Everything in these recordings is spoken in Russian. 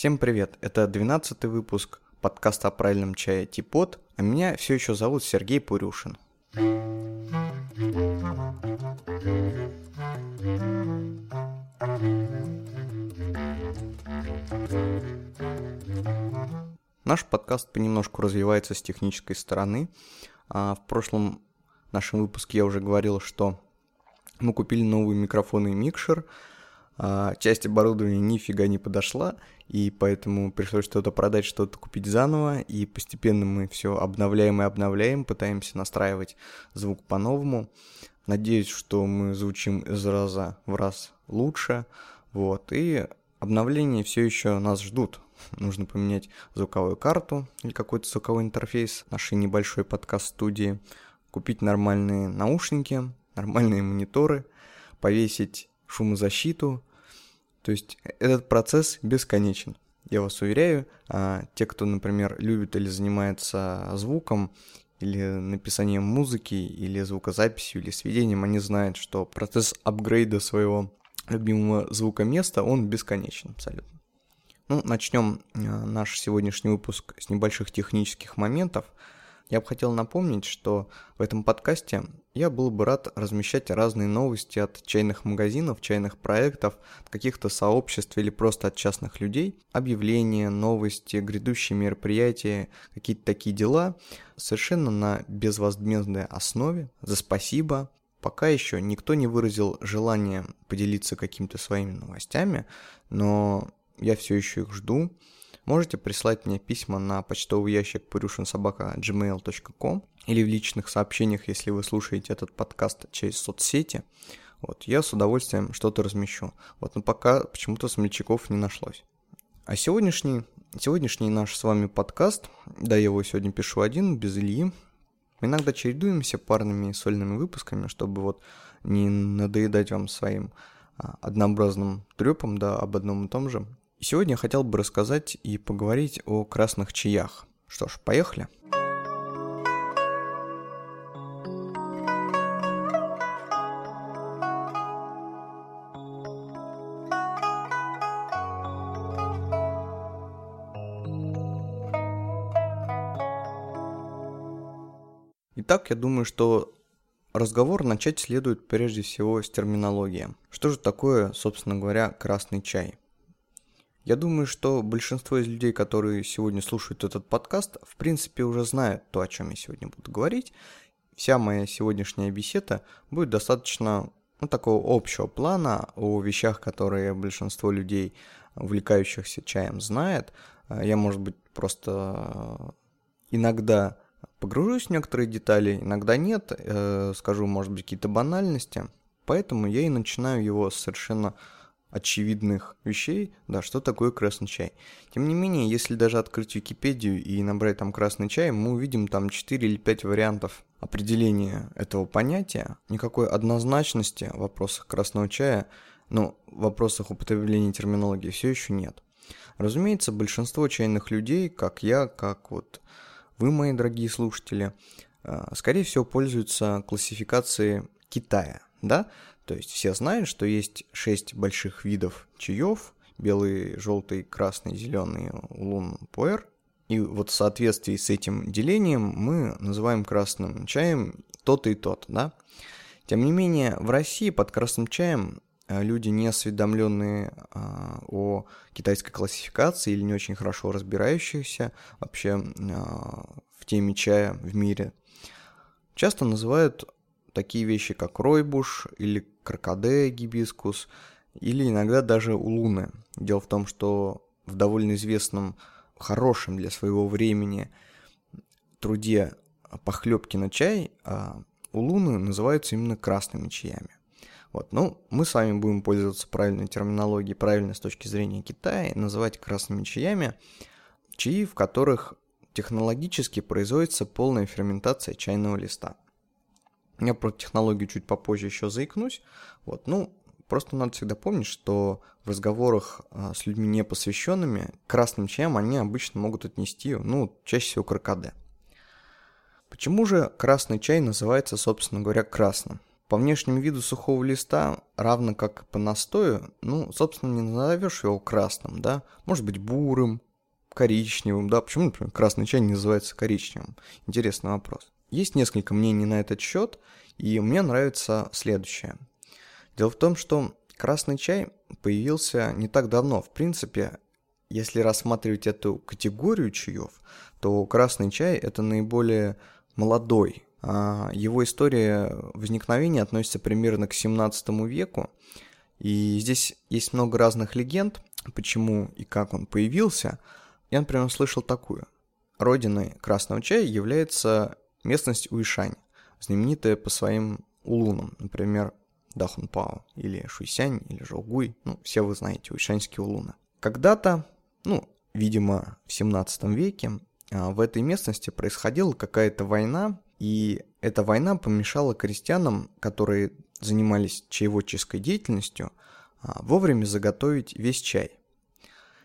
Всем привет, это 12 выпуск подкаста о правильном чае Типот, а меня все еще зовут Сергей Пурюшин. Наш подкаст понемножку развивается с технической стороны. А в прошлом нашем выпуске я уже говорил, что мы купили новый микрофон и микшер, а часть оборудования нифига не подошла, и поэтому пришлось что-то продать, что-то купить заново, и постепенно мы все обновляем и обновляем, пытаемся настраивать звук по-новому. Надеюсь, что мы звучим из раза в раз лучше, вот, и обновления все еще нас ждут. Нужно поменять звуковую карту или какой-то звуковой интерфейс нашей небольшой подкаст-студии, купить нормальные наушники, нормальные мониторы, повесить шумозащиту. То есть этот процесс бесконечен. Я вас уверяю, а те, кто, например, любит или занимается звуком, или написанием музыки, или звукозаписью, или сведением, они знают, что процесс апгрейда своего любимого звукоместа, он бесконечен абсолютно. Ну, начнем э, наш сегодняшний выпуск с небольших технических моментов – я бы хотел напомнить, что в этом подкасте я был бы рад размещать разные новости от чайных магазинов, чайных проектов, каких-то сообществ или просто от частных людей, объявления, новости, грядущие мероприятия, какие-то такие дела, совершенно на безвозмездной основе, за спасибо. Пока еще никто не выразил желание поделиться какими-то своими новостями, но я все еще их жду. Можете прислать мне письма на почтовый ящик purushinsobaka.gmail.com или в личных сообщениях, если вы слушаете этот подкаст через соцсети. Вот, я с удовольствием что-то размещу. Вот, но пока почему-то смельчаков не нашлось. А сегодняшний, сегодняшний наш с вами подкаст, да, я его сегодня пишу один, без Ильи. Мы иногда чередуемся парными сольными выпусками, чтобы вот не надоедать вам своим а, однообразным трепом, да, об одном и том же. Сегодня я хотел бы рассказать и поговорить о красных чаях. Что ж, поехали. Итак, я думаю, что разговор начать следует прежде всего с терминологии. Что же такое, собственно говоря, красный чай? Я думаю, что большинство из людей, которые сегодня слушают этот подкаст, в принципе уже знают то, о чем я сегодня буду говорить. Вся моя сегодняшняя беседа будет достаточно ну, такого общего плана о вещах, которые большинство людей, увлекающихся чаем, знает. Я, может быть, просто иногда погружусь в некоторые детали, иногда нет, э, скажу, может быть, какие-то банальности. Поэтому я и начинаю его совершенно очевидных вещей, да, что такое красный чай. Тем не менее, если даже открыть Википедию и набрать там красный чай, мы увидим там 4 или 5 вариантов определения этого понятия. Никакой однозначности в вопросах красного чая, ну, в вопросах употребления терминологии все еще нет. Разумеется, большинство чайных людей, как я, как вот вы, мои дорогие слушатели, э, скорее всего пользуются классификацией Китая, да, то есть все знают, что есть шесть больших видов чаев, белый, желтый, красный, зеленый, улун, пуэр. И вот в соответствии с этим делением мы называем красным чаем тот и тот, да. Тем не менее, в России под красным чаем э, люди, не осведомленные а, о китайской классификации или не очень хорошо разбирающиеся вообще а, в теме чая в мире, часто называют такие вещи, как ройбуш или крокоде гибискус, или иногда даже улуны. Дело в том, что в довольно известном, хорошем для своего времени труде похлебки на чай а улуны называются именно красными чаями. Вот, ну, мы с вами будем пользоваться правильной терминологией, правильно с точки зрения Китая, называть красными чаями чаи, в которых технологически производится полная ферментация чайного листа – я про технологию чуть попозже еще заикнусь. Вот, ну, просто надо всегда помнить, что в разговорах а, с людьми непосвященными красным чаем они обычно могут отнести, ну, чаще всего к Почему же красный чай называется, собственно говоря, красным? по внешнему виду сухого листа, равно как по настою, ну, собственно, не назовешь его красным, да, может быть бурым, коричневым, да, почему, например, красный чай не называется коричневым? Интересный вопрос. Есть несколько мнений на этот счет, и мне нравится следующее. Дело в том, что красный чай появился не так давно. В принципе, если рассматривать эту категорию чаев, то красный чай это наиболее молодой а, его история возникновения относится примерно к 17 веку, и здесь есть много разных легенд, почему и как он появился. Я, например, слышал такую. Родиной красного чая является местность Уишань, знаменитая по своим улунам, например, Дахунпао, или Шуйсянь, или Жолгуй, ну, все вы знаете, уишаньские улуны. Когда-то, ну, видимо, в 17 веке а, в этой местности происходила какая-то война и эта война помешала крестьянам, которые занимались чаеводческой деятельностью, а, вовремя заготовить весь чай.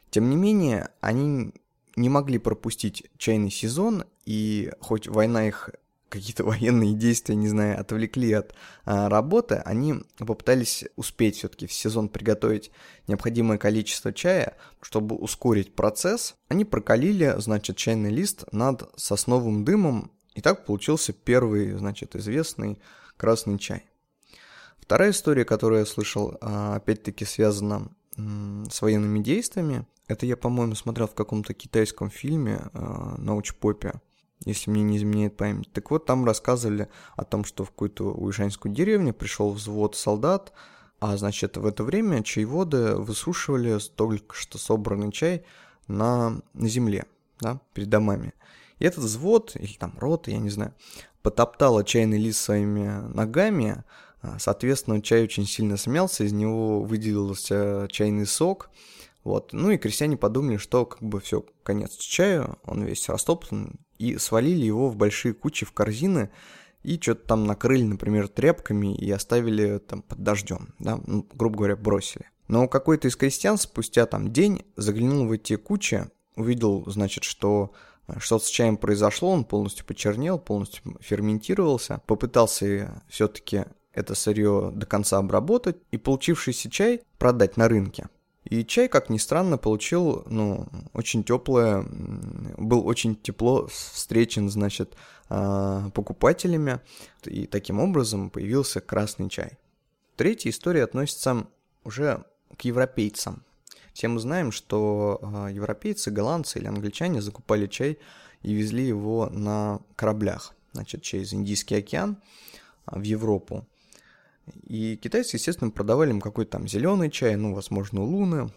Тем не менее, они не могли пропустить чайный сезон, и хоть война их какие-то военные действия, не знаю, отвлекли от а, работы, они попытались успеть все-таки в сезон приготовить необходимое количество чая, чтобы ускорить процесс. Они прокалили, значит, чайный лист над сосновым дымом и так получился первый, значит, известный красный чай. Вторая история, которую я слышал, а, опять-таки связана с военными действиями. Это я, по-моему, смотрел в каком-то китайском фильме а, научпопе, если мне не изменяет память. Так вот, там рассказывали о том, что в какую-то уишанскую деревню пришел взвод солдат, а, значит, в это время чаеводы высушивали только что собранный чай на, на земле, да, перед домами. И этот взвод, или там рот, я не знаю, потоптала чайный лист своими ногами, соответственно, чай очень сильно смялся, из него выделился чайный сок, вот. Ну и крестьяне подумали, что как бы все, конец чаю, он весь растоптан, и свалили его в большие кучи в корзины, и что-то там накрыли, например, тряпками и оставили там под дождем, да, ну, грубо говоря, бросили. Но какой-то из крестьян спустя там день заглянул в эти кучи, увидел, значит, что что с чаем произошло, он полностью почернел, полностью ферментировался, попытался все-таки это сырье до конца обработать и получившийся чай продать на рынке. И чай, как ни странно, получил, ну, очень теплое, был очень тепло встречен, значит, а, покупателями, и таким образом появился красный чай. Третья история относится уже к европейцам. Все мы знаем, что а, европейцы, голландцы или англичане закупали чай и везли его на кораблях, значит, через Индийский океан а, в Европу. И китайцы, естественно, продавали им какой-то там зеленый чай, ну, возможно, луны,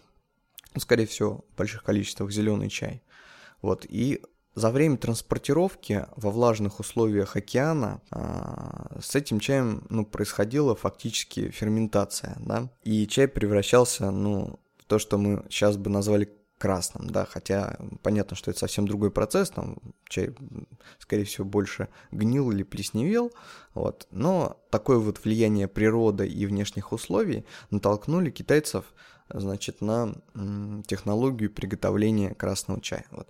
скорее всего, в больших количествах зеленый чай. Вот, и за время транспортировки во влажных условиях океана а, с этим чаем ну, происходила фактически ферментация, да, и чай превращался ну, то, что мы сейчас бы назвали красным, да, хотя понятно, что это совсем другой процесс, там чай, скорее всего, больше гнил или плесневел, вот, но такое вот влияние природы и внешних условий натолкнули китайцев, значит, на технологию приготовления красного чая, вот.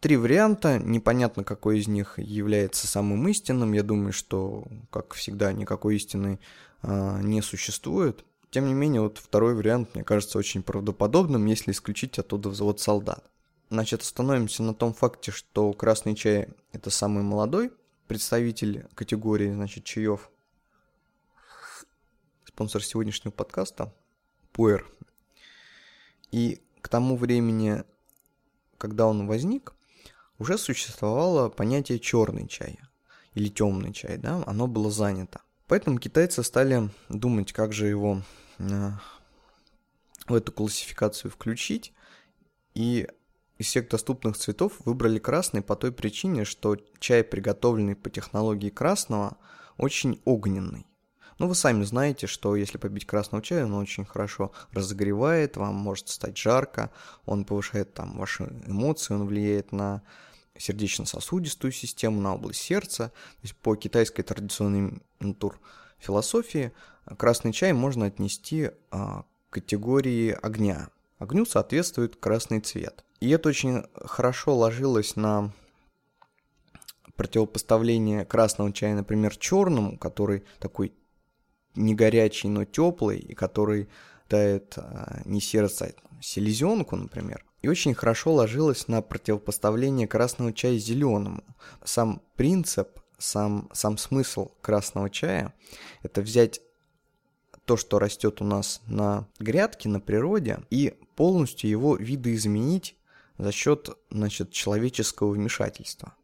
Три варианта, непонятно, какой из них является самым истинным, я думаю, что, как всегда, никакой истины а, не существует, тем не менее, вот второй вариант мне кажется очень правдоподобным, если исключить оттуда взвод солдат. Значит, остановимся на том факте, что красный чай – это самый молодой представитель категории, значит, чаев. Спонсор сегодняшнего подкаста – Пуэр. И к тому времени, когда он возник, уже существовало понятие черный чай или темный чай, да, оно было занято. Поэтому китайцы стали думать, как же его в эту классификацию включить. И из всех доступных цветов выбрали красный по той причине, что чай, приготовленный по технологии красного, очень огненный. Ну, вы сами знаете, что если побить красного чая, он очень хорошо разогревает, вам может стать жарко, он повышает там ваши эмоции, он влияет на сердечно-сосудистую систему, на область сердца. То есть по китайской традиционной натур философии красный чай можно отнести а, к категории огня. Огню соответствует красный цвет. И это очень хорошо ложилось на противопоставление красного чая, например, черному, который такой не горячий, но теплый, и который дает а, не сердце, а селезенку, например. И очень хорошо ложилось на противопоставление красного чая зеленому. Сам принцип, сам, сам смысл красного чая – это взять то, что растет у нас на грядке, на природе, и полностью его видоизменить за счет значит, человеческого вмешательства.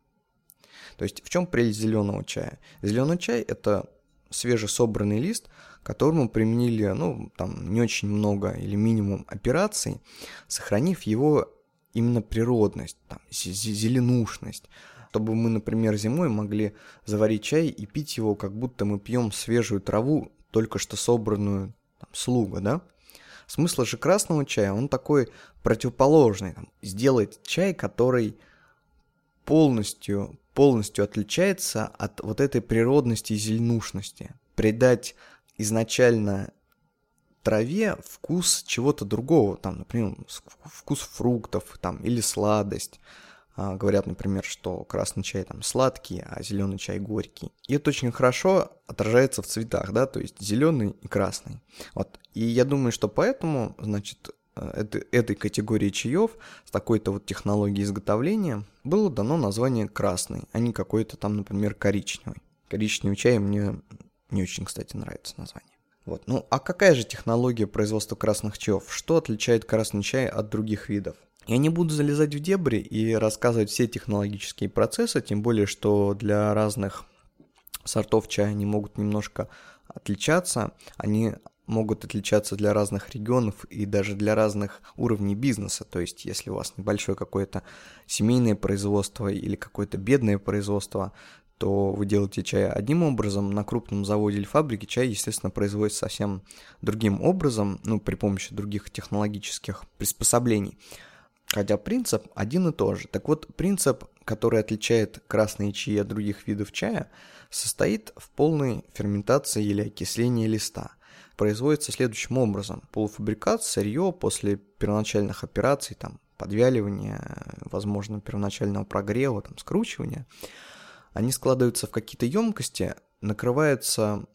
То есть в чем прелесть зеленого чая? Зеленый чай – это свежесобранный лист, которому применили, ну, там, не очень много или минимум операций, сохранив его именно природность, там, зеленушность, чтобы мы, например, зимой могли заварить чай и пить его, как будто мы пьем свежую траву, только что собранную там, слуга, да? Смысл же красного чая, он такой противоположный. Там, сделать чай, который полностью, полностью отличается от вот этой природности и зеленушности. Придать изначально траве вкус чего-то другого, там, например, вкус фруктов, там, или сладость. А, говорят, например, что красный чай там сладкий, а зеленый чай горький. И это очень хорошо отражается в цветах, да, то есть зеленый и красный. Вот. И я думаю, что поэтому, значит, э, этой, этой категории чаев с такой-то вот технологией изготовления было дано название красный, а не какой-то там, например, коричневый. Коричневый чай мне не очень, кстати, нравится название. Вот. Ну, а какая же технология производства красных чаев? Что отличает красный чай от других видов? Я не буду залезать в дебри и рассказывать все технологические процессы, тем более, что для разных сортов чая они могут немножко отличаться. Они могут отличаться для разных регионов и даже для разных уровней бизнеса. То есть, если у вас небольшое какое-то семейное производство или какое-то бедное производство, то вы делаете чай одним образом, на крупном заводе или фабрике чай, естественно, производится совсем другим образом, ну, при помощи других технологических приспособлений. Хотя принцип один и тот же. Так вот, принцип, который отличает красные чаи от других видов чая, состоит в полной ферментации или окислении листа. Производится следующим образом. Полуфабрикат, сырье после первоначальных операций, там, подвяливания, возможно, первоначального прогрева, там, скручивания, они складываются в какие-то емкости, накрываются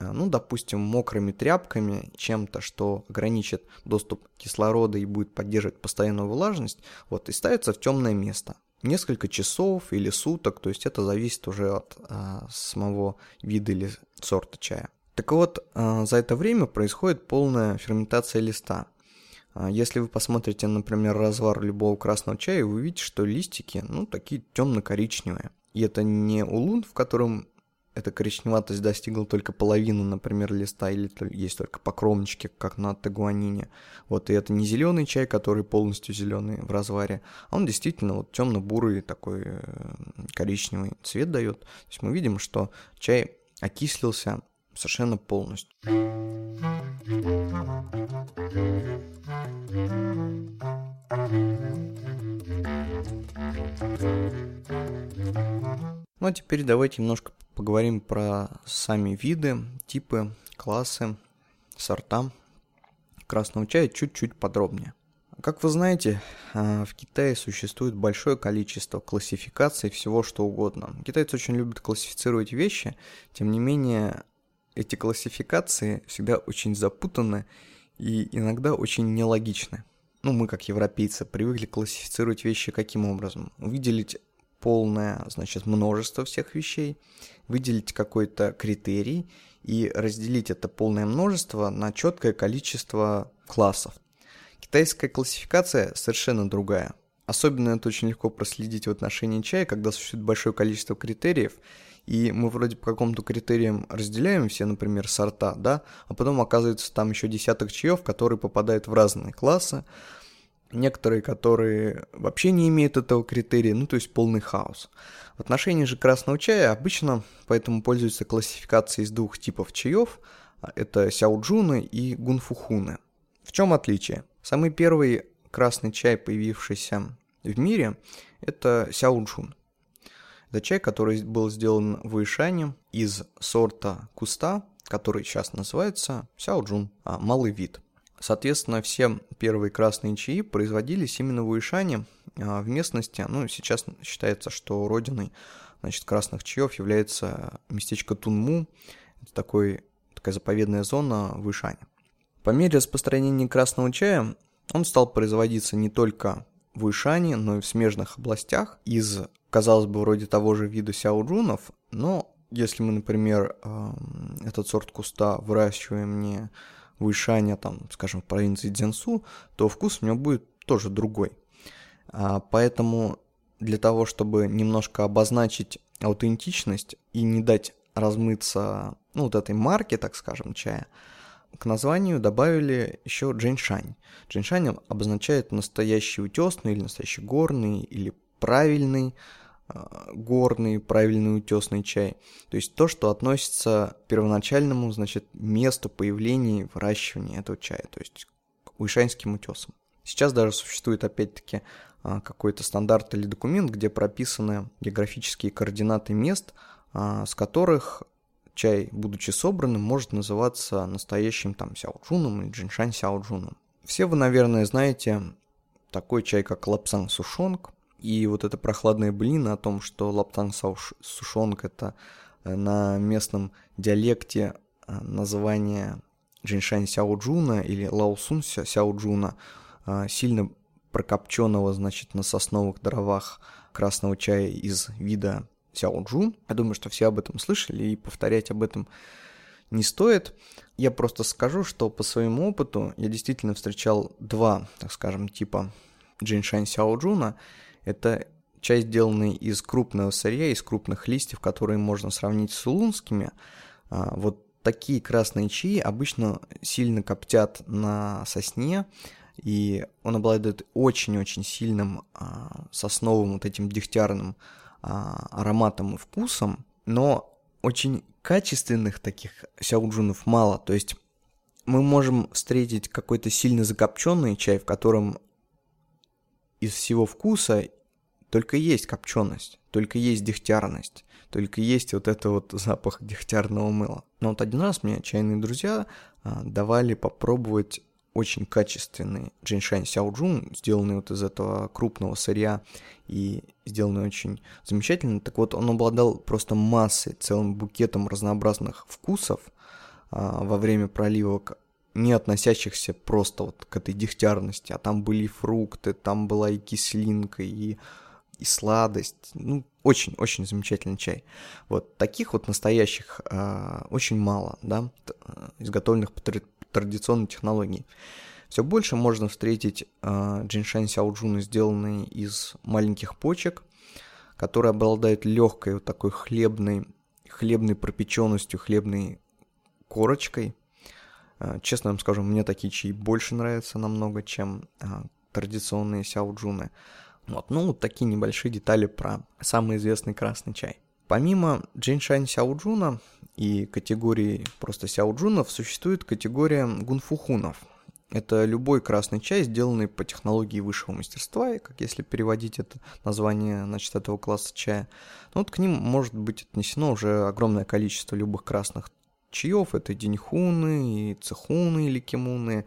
ну, допустим, мокрыми тряпками, чем-то, что ограничит доступ кислорода и будет поддерживать постоянную влажность, вот, и ставится в темное место. Несколько часов или суток, то есть это зависит уже от а, самого вида или сорта чая. Так вот, а, за это время происходит полная ферментация листа. Если вы посмотрите, например, развар любого красного чая, вы увидите, что листики, ну, такие темно-коричневые. И это не улун, в котором эта коричневатость достигла только половины, например, листа, или есть только по кромочке, как на тагуанине. Вот, и это не зеленый чай, который полностью зеленый в разваре, а он действительно вот темно-бурый такой э, коричневый цвет дает. То есть мы видим, что чай окислился совершенно полностью. Ну а теперь давайте немножко поговорим про сами виды, типы, классы, сорта красного чая чуть-чуть подробнее. Как вы знаете, а, в Китае существует большое количество классификаций всего что угодно. Китайцы очень любят классифицировать вещи, тем не менее эти классификации всегда очень запутаны и иногда очень нелогичны. Ну, мы, как европейцы, привыкли классифицировать вещи каким образом? Выделить полное, значит, множество всех вещей, выделить какой-то критерий и разделить это полное множество на четкое количество классов. Китайская классификация совершенно другая. Особенно это очень легко проследить в отношении чая, когда существует большое количество критериев, и мы вроде по какому-то критериям разделяем все, например, сорта, да, а потом оказывается там еще десяток чаев, которые попадают в разные классы, некоторые, которые вообще не имеют этого критерия, ну то есть полный хаос. В отношении же красного чая обычно поэтому пользуются классификацией из двух типов чаев, а, это сяоджуны и гунфухуны. В чем отличие? Самый первый красный чай, появившийся в мире, это сяоджун. Это чай, который был сделан в Ишане из сорта куста, который сейчас называется сяоджун, а, малый вид – Соответственно, все первые красные чаи производились именно в Уишане, а, в местности, ну, сейчас считается, что родиной, значит, красных чаев является местечко Тунму, это такой такая заповедная зона в Ишане. По мере распространения красного чая он стал производиться не только в Ишане, но и в смежных областях из, казалось бы, вроде того же вида сяоджунов, но если мы, например, эм, этот сорт куста выращиваем не а там, скажем, в провинции Дзянсу, то вкус у него будет тоже другой. А, поэтому для того, чтобы немножко обозначить аутентичность и не дать размыться, ну, вот этой марки, так скажем, чая, к названию добавили еще джиншань. Джиншань обозначает настоящий утесный или настоящий горный или правильный горный, правильный утесный чай. То есть то, что относится к первоначальному, значит, месту появления и выращивания этого чая, то есть к уишанским утесам. Сейчас даже существует, опять-таки, а, какой-то стандарт или документ, где прописаны географические координаты мест, а, с которых чай, будучи собранным, может называться настоящим там сяоджуном или джиншань сяоджуном. Все вы, наверное, знаете такой чай, как лапсанг сушонг, и вот это прохладная блина о том, что лаптанг сушонг это э, на местном диалекте э, название джиншань сяоджуна или лаосун сяоджуна, э, сильно прокопченного, значит, на сосновых дровах красного чая из вида сяоджун. Я думаю, что все об этом слышали, и повторять об этом не стоит. Я просто скажу, что по своему опыту я действительно встречал два, так скажем, типа джиншань сяоджуна. Это чай, сделанный из крупного сырья, из крупных листьев, которые можно сравнить с улунскими. А, вот такие красные чаи обычно сильно коптят на сосне, и он обладает очень-очень сильным а, сосновым вот этим дегтярным а, ароматом и вкусом, но очень качественных таких сяоджунов мало, то есть мы можем встретить какой-то сильно закопченный чай, в котором из всего вкуса только есть копченость, только есть дегтярность, только есть вот это вот запах дегтярного мыла. Но вот один раз мне чайные друзья а, давали попробовать очень качественный джиншань сяоджун, сделанный вот из этого крупного сырья и сделанный очень замечательно. Так вот, он обладал просто массой, целым букетом разнообразных вкусов а, во время проливок, не относящихся просто вот к этой дегтярности, а там были фрукты, там была и кислинка, и, и сладость. Ну, очень-очень замечательный чай. Вот таких вот настоящих а, очень мало, да, изготовленных по традиционной технологии. Все больше можно встретить э, джиншань сяоджуны, сделанные из маленьких почек, которые обладают легкой вот такой хлебной, хлебной пропеченностью, хлебной корочкой. Э, честно вам скажу, мне такие чаи больше нравятся намного, чем э, традиционные сяоджуны. Вот, ну, вот такие небольшие детали про самый известный красный чай. Помимо джиншань сяоджуна, и категории просто сяоджунов существует категория гунфухунов. Это любой красный чай, сделанный по технологии высшего мастерства, и как если переводить это название значит, этого класса чая. Ну, вот к ним может быть отнесено уже огромное количество любых красных чаев. Это диньхуны, и цехуны или кимуны,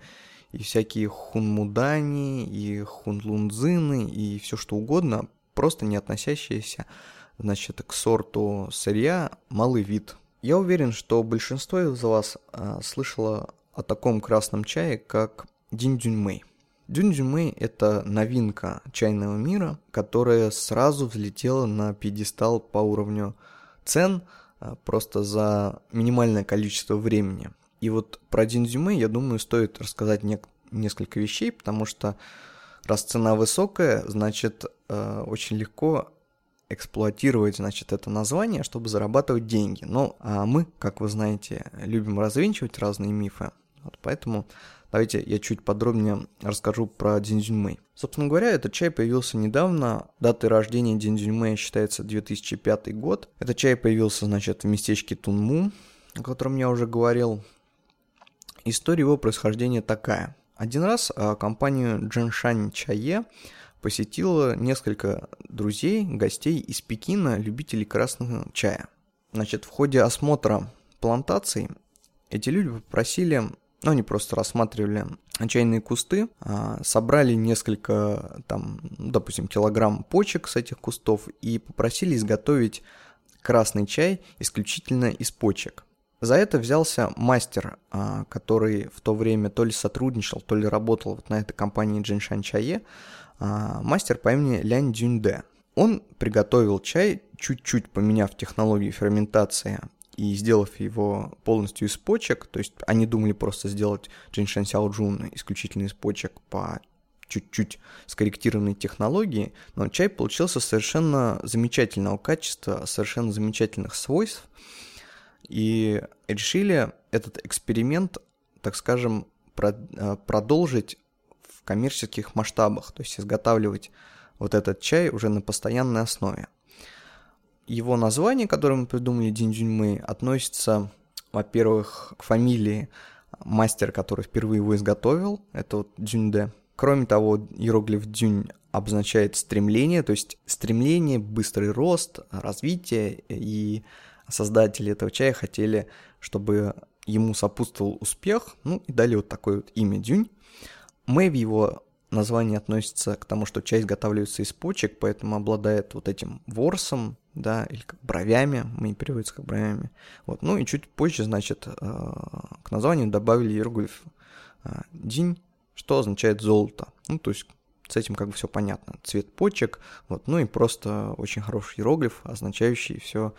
и всякие хунмудани, и хунлунзины, и все что угодно, просто не относящиеся значит, к сорту сырья малый вид я уверен, что большинство из вас а, слышало о таком красном чае, как динь-дюньмэй. Дюнь-дюньмэй – это новинка чайного мира, которая сразу взлетела на пьедестал по уровню цен просто за минимальное количество времени. И вот про динь-дюньмэй, я думаю, стоит рассказать не- несколько вещей, потому что раз цена высокая, значит, э, очень легко эксплуатировать, значит, это название, чтобы зарабатывать деньги. Ну, а мы, как вы знаете, любим развенчивать разные мифы. Вот поэтому давайте я чуть подробнее расскажу про Динзюньмэй. Собственно говоря, этот чай появился недавно. Датой рождения Динзюньмэя считается 2005 год. Этот чай появился, значит, в местечке Тунму, о котором я уже говорил. История его происхождения такая. Один раз а, компанию Дженшань Чае посетила несколько друзей, гостей из Пекина, любителей красного чая. Значит, в ходе осмотра плантаций эти люди попросили, ну, они просто рассматривали чайные кусты, а, собрали несколько, там, допустим, килограмм почек с этих кустов и попросили изготовить красный чай исключительно из почек. За это взялся мастер, а, который в то время то ли сотрудничал, то ли работал вот на этой компании Джиншан Чае, а, мастер по имени Лянь Дюньде. Он приготовил чай, чуть-чуть поменяв технологию ферментации и сделав его полностью из почек, то есть они думали просто сделать Джиншан Сяоджун исключительно из почек по чуть-чуть скорректированной технологии, но чай получился совершенно замечательного качества, совершенно замечательных свойств, и решили этот эксперимент, так скажем, э, продолжить в коммерческих масштабах, то есть изготавливать вот этот чай уже на постоянной основе. Его название, которое мы придумали, Динджуньмэй, относится, во-первых, к фамилии мастера, который впервые его изготовил, это вот Дзюньде. Кроме того, иероглиф Дзюнь обозначает стремление, то есть стремление, быстрый рост, развитие и создатели этого чая хотели, чтобы ему сопутствовал успех, ну и дали вот такое вот имя Дюнь. Мэй его названии относится к тому, что чай изготавливается из почек, поэтому обладает вот этим ворсом, да, или как бровями, мы переводится как бровями. Вот, ну и чуть позже, значит, э, к названию добавили иероглиф э, динь, что означает золото. Ну, то есть с этим как бы все понятно. Цвет почек, вот, ну и просто очень хороший иероглиф, означающий все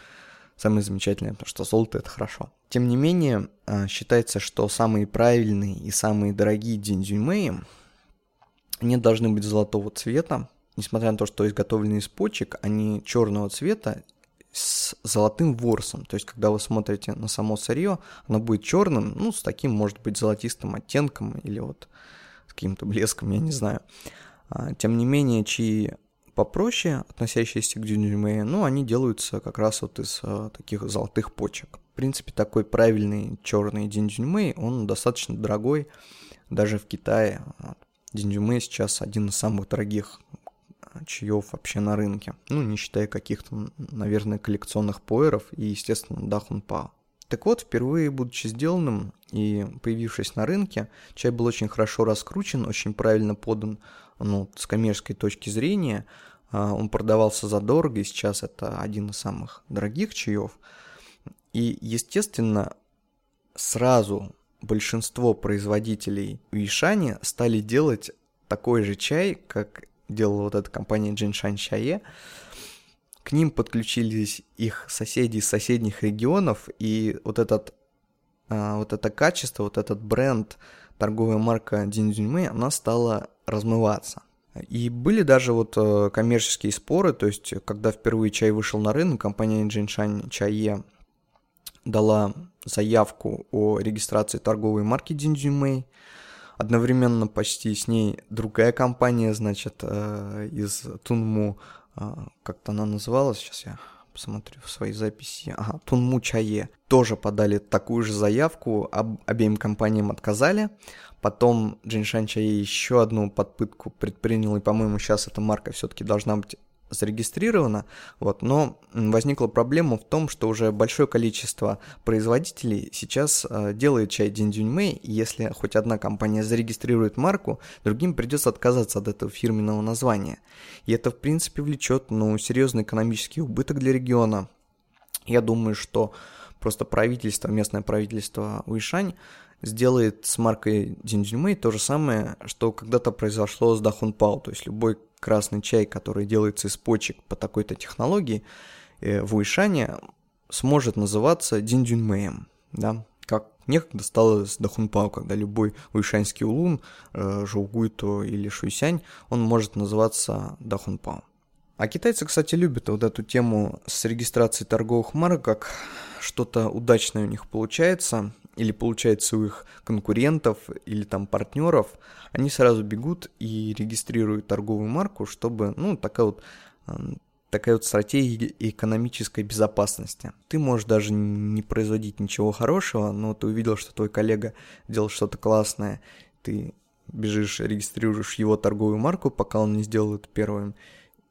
самое замечательное, потому что золото это хорошо. Тем не менее, а, считается, что самые правильные и самые дорогие дзиньцзюймэи не должны быть золотого цвета, несмотря на то, что изготовлены из почек, они черного цвета с золотым ворсом. То есть, когда вы смотрите на само сырье, оно будет черным, ну, с таким, может быть, золотистым оттенком или вот с каким-то блеском, я не знаю. А, тем не менее, чьи попроще, относящиеся к дюнюме, ну, они делаются как раз вот из а, таких золотых почек. В принципе, такой правильный черный динджумей, он достаточно дорогой, даже в Китае. Динджумей сейчас один из самых дорогих а, чаев вообще на рынке. Ну, не считая каких-то, наверное, коллекционных поэров и, естественно, дахунпа. Так вот, впервые будучи сделанным и появившись на рынке, чай был очень хорошо раскручен, очень правильно подан ну, с коммерческой точки зрения, а, он продавался задорого, и сейчас это один из самых дорогих чаев. И, естественно, сразу большинство производителей в Ишане стали делать такой же чай, как делала вот эта компания Джиншань Чае. К ним подключились их соседи из соседних регионов, и вот, этот, а, вот это качество, вот этот бренд, торговая марка Динзюньмэ, она стала размываться. И были даже вот э, коммерческие споры, то есть когда впервые чай вышел на рынок, компания Джиншань Чае дала заявку о регистрации торговой марки Динзюмэй. Одновременно почти с ней другая компания, значит, э, из Тунму, э, как-то она называлась, сейчас я посмотрю в своей записи, ага, Тунму Чае, тоже подали такую же заявку, об, обеим компаниям отказали. Потом Джиншан Чае еще одну подпытку предпринял, и, по-моему, сейчас эта марка все-таки должна быть зарегистрирована, вот, но возникла проблема в том, что уже большое количество производителей сейчас э, делает чай Диндюньмэй, и если хоть одна компания зарегистрирует марку, другим придется отказаться от этого фирменного названия. И это, в принципе, влечет, ну, серьезный экономический убыток для региона. Я думаю, что просто правительство, местное правительство Уишань сделает с маркой Динджимэй то же самое, что когда-то произошло с Дахун Пау. То есть любой красный чай, который делается из почек по такой-то технологии, э, в Уишане сможет называться Диндюнмэем, да, как некогда стало с Дахунпао, когда любой уишанский улун, э, Жоугуйто или Шуйсянь, он может называться Дахунпао. А китайцы, кстати, любят вот эту тему с регистрацией торговых марок, как что-то удачное у них получается, или получается у их конкурентов, или там партнеров, они сразу бегут и регистрируют торговую марку, чтобы, ну, такая вот такая вот стратегия экономической безопасности. Ты можешь даже не производить ничего хорошего, но ты увидел, что твой коллега делал что-то классное, ты бежишь, регистрируешь его торговую марку, пока он не сделал это первым,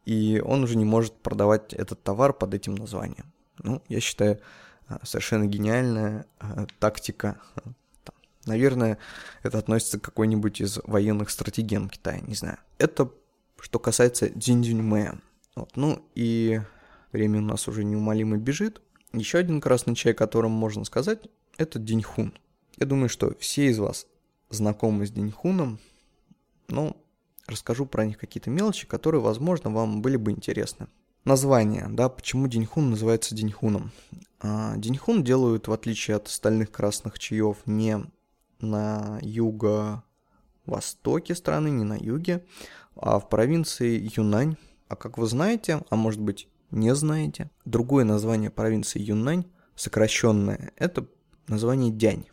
и он уже не может продавать этот товар под этим названием. Ну, я считаю, совершенно гениальная а, тактика. Наверное, это относится к какой-нибудь из военных стратегем Китая, не знаю. Это что касается Дзиньцзюньмэя. Вот, ну и время у нас уже неумолимо бежит. Еще один красный чай, о котором можно сказать, это Диньхун. Я думаю, что все из вас знакомы с Диньхуном, но расскажу про них какие-то мелочи, которые, возможно, вам были бы интересны. Название, да, почему Диньхун называется Диньхуном. А, Диньхун делают, в отличие от остальных красных чаев, не на юго-востоке страны, не на юге, а в провинции Юнань. А как вы знаете, а может быть не знаете, другое название провинции Юнань, сокращенное, это название Дянь.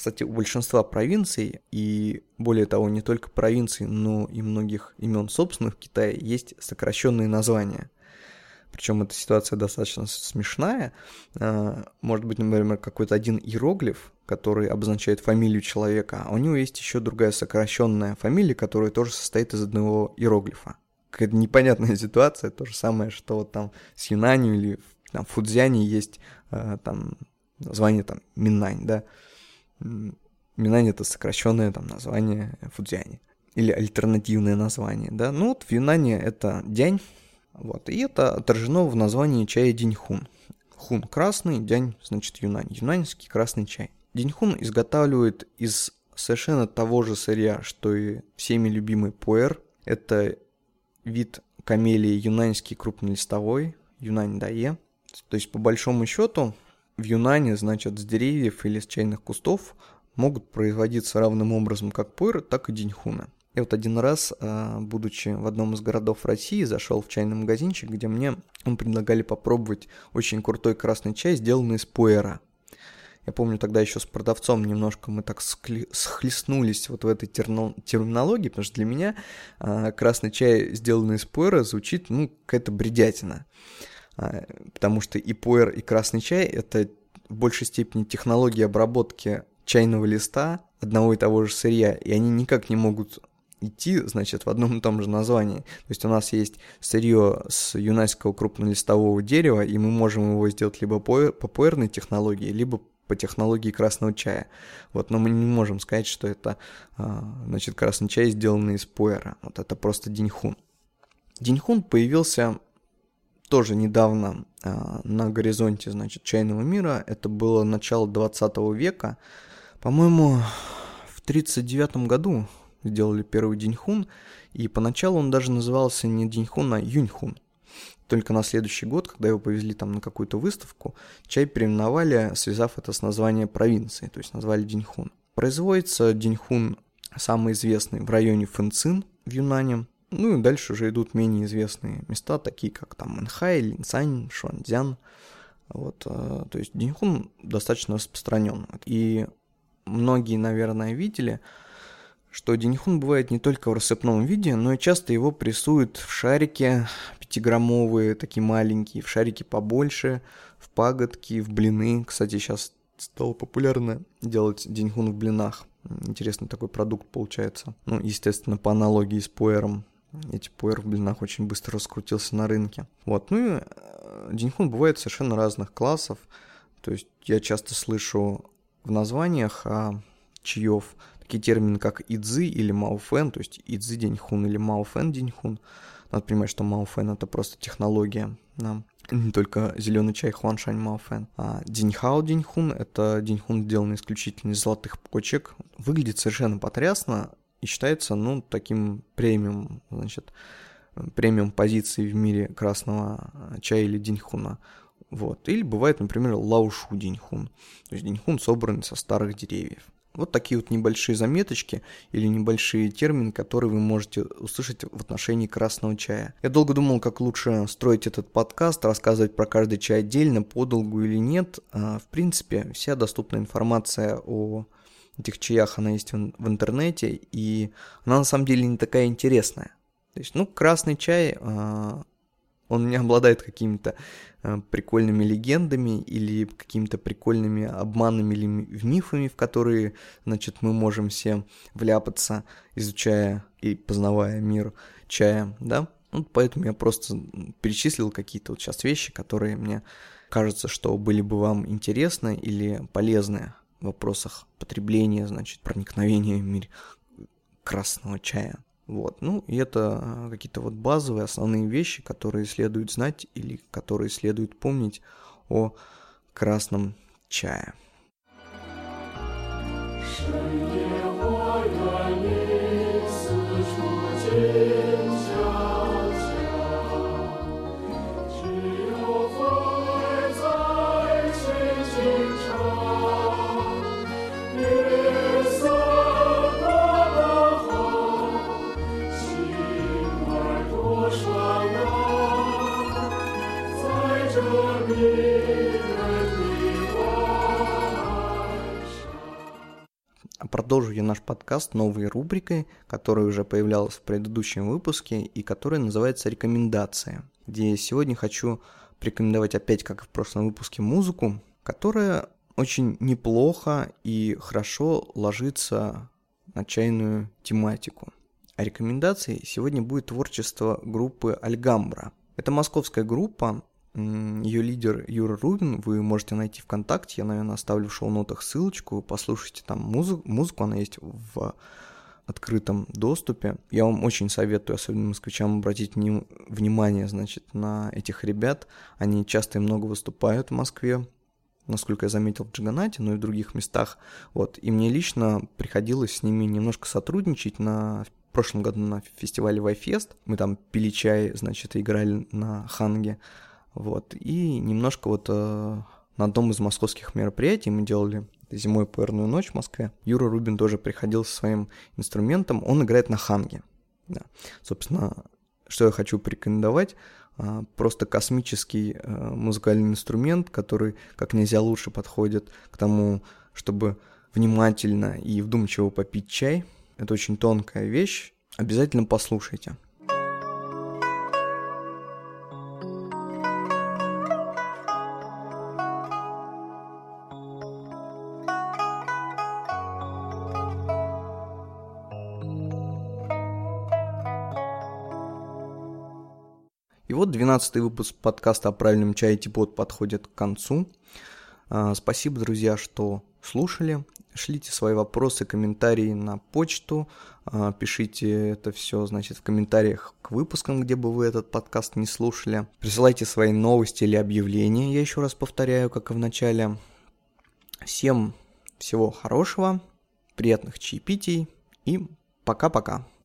Кстати, у большинства провинций, и более того, не только провинций, но и многих имен собственных в Китае есть сокращенные названия. Причем эта ситуация достаточно смешная. А, может быть, например, какой-то один иероглиф, который обозначает фамилию человека, а у него есть еще другая сокращенная фамилия, которая тоже состоит из одного иероглифа. Какая-то непонятная ситуация, то же самое, что вот там с Юнанью или там, в Фудзяне есть а, там название там Минань, да, Минань это сокращенное там название Фудзяни. Или альтернативное название, да. Ну вот в Юнане это дянь. Вот. И это отражено в названии чая Диньхун. Хун красный, дянь значит юнань. Юнаньский красный чай. Диньхун изготавливает из совершенно того же сырья, что и всеми любимый пуэр. Это вид камелии юнаньский крупнолистовой, юнань дае. То есть, по большому счету, в Юнане, значит, с деревьев или с чайных кустов могут производиться равным образом как пуэр, так и деньхуна. И вот один раз, а, будучи в одном из городов России, зашел в чайный магазинчик, где мне предлагали попробовать очень крутой красный чай, сделанный из пуэра. Я помню тогда еще с продавцом немножко мы так схлестнулись вот в этой терминологии, потому что для меня э, красный чай, сделанный из пуэра, звучит, ну, какая-то бредятина. А, потому что и пуэр, и красный чай — это в большей степени технологии обработки чайного листа одного и того же сырья, и они никак не могут идти, значит, в одном и том же названии. То есть у нас есть сырье с юнайского крупнолистового дерева, и мы можем его сделать либо по, по пуэрной технологии, либо по технологии красного чая. Вот, но мы не можем сказать, что это, а, значит, красный чай, сделанный из пуэра. Вот это просто диньхун. Диньхун появился тоже недавно э, на горизонте, значит, чайного мира. Это было начало 20 века. По-моему, в 1939 году сделали первый Диньхун, и поначалу он даже назывался не Диньхун, а Юньхун. Только на следующий год, когда его повезли там на какую-то выставку, чай переименовали, связав это с названием провинции, то есть назвали Диньхун. Производится Диньхун самый известный в районе Фэнцин в Юнане, ну и дальше уже идут менее известные места, такие как там Мэнхай, Линцань, Шуанцзян. Вот, э, то есть Диньхун достаточно распространен. И многие, наверное, видели, что Диньхун бывает не только в рассыпном виде, но и часто его прессуют в шарики пятиграммовые, такие маленькие, в шарики побольше, в пагодки, в блины. Кстати, сейчас стало популярно делать Диньхун в блинах. Интересный такой продукт получается. Ну, естественно, по аналогии с пуэром эти пуэр в блинах очень быстро раскрутился на рынке. Вот, ну и э, Диньхун бывает совершенно разных классов. То есть я часто слышу в названиях а, чаев такие термины, как идзы или мауфен, то есть идзы Диньхун или мауфен Диньхун. Надо понимать, что мауфен это просто технология, да. не только зеленый чай Хуаншань Мауфен. А Диньхао Диньхун — это Диньхун, сделанный исключительно из золотых почек. Выглядит совершенно потрясно, и считается, ну, таким премиум, значит, премиум позиции в мире красного э, чая или диньхуна. Вот. Или бывает, например, лаушу диньхун. То есть диньхун собран со старых деревьев. Вот такие вот небольшие заметочки или небольшие термины, которые вы можете услышать в отношении красного чая. Я долго думал, как лучше строить этот подкаст, рассказывать про каждый чай отдельно, подолгу или нет. А, в принципе, вся доступная информация о этих чаях, она есть в, интернете, и она на самом деле не такая интересная. То есть, ну, красный чай, э, он не обладает какими-то э, прикольными легендами или какими-то прикольными обманами или мифами, в которые, значит, мы можем все вляпаться, изучая и познавая мир чая, да. Ну, поэтому я просто перечислил какие-то вот сейчас вещи, которые мне кажется, что были бы вам интересны или полезны вопросах потребления, значит, проникновения в мир красного чая. Вот, ну и это а, какие-то вот базовые, основные вещи, которые следует знать или которые следует помнить о красном чае. Продолжу я наш подкаст новой рубрикой, которая уже появлялась в предыдущем выпуске и которая называется «Рекомендация», где я сегодня хочу порекомендовать опять, как и в прошлом выпуске, музыку, которая очень неплохо и хорошо ложится на чайную тематику. А рекомендацией сегодня будет творчество группы «Альгамбра». Это московская группа, ее лидер Юра Рубин, вы можете найти ВКонтакте, я, наверное, оставлю в шоу-нотах ссылочку, послушайте там музыку, музыку, она есть в открытом доступе. Я вам очень советую, особенно москвичам, обратить внимание, значит, на этих ребят. Они часто и много выступают в Москве, насколько я заметил в Джиганате, но и в других местах. Вот. И мне лично приходилось с ними немножко сотрудничать на в прошлом году на фестивале Вайфест. Мы там пили чай, значит, играли на ханге. Вот. И немножко вот э, на одном из московских мероприятий мы делали зимой пуэрную ночь в Москве. Юра Рубин тоже приходил со своим инструментом. Он играет на ханге. Да. Собственно, что я хочу порекомендовать, э, просто космический э, музыкальный инструмент, который как нельзя лучше подходит к тому, чтобы внимательно и вдумчиво попить чай. Это очень тонкая вещь. Обязательно послушайте. И вот 12 выпуск подкаста о правильном чае Типот подходит к концу. А, спасибо, друзья, что слушали. Шлите свои вопросы, комментарии на почту. А, пишите это все, значит, в комментариях к выпускам, где бы вы этот подкаст не слушали. Присылайте свои новости или объявления, я еще раз повторяю, как и в начале. Всем всего хорошего, приятных чаепитий и пока-пока.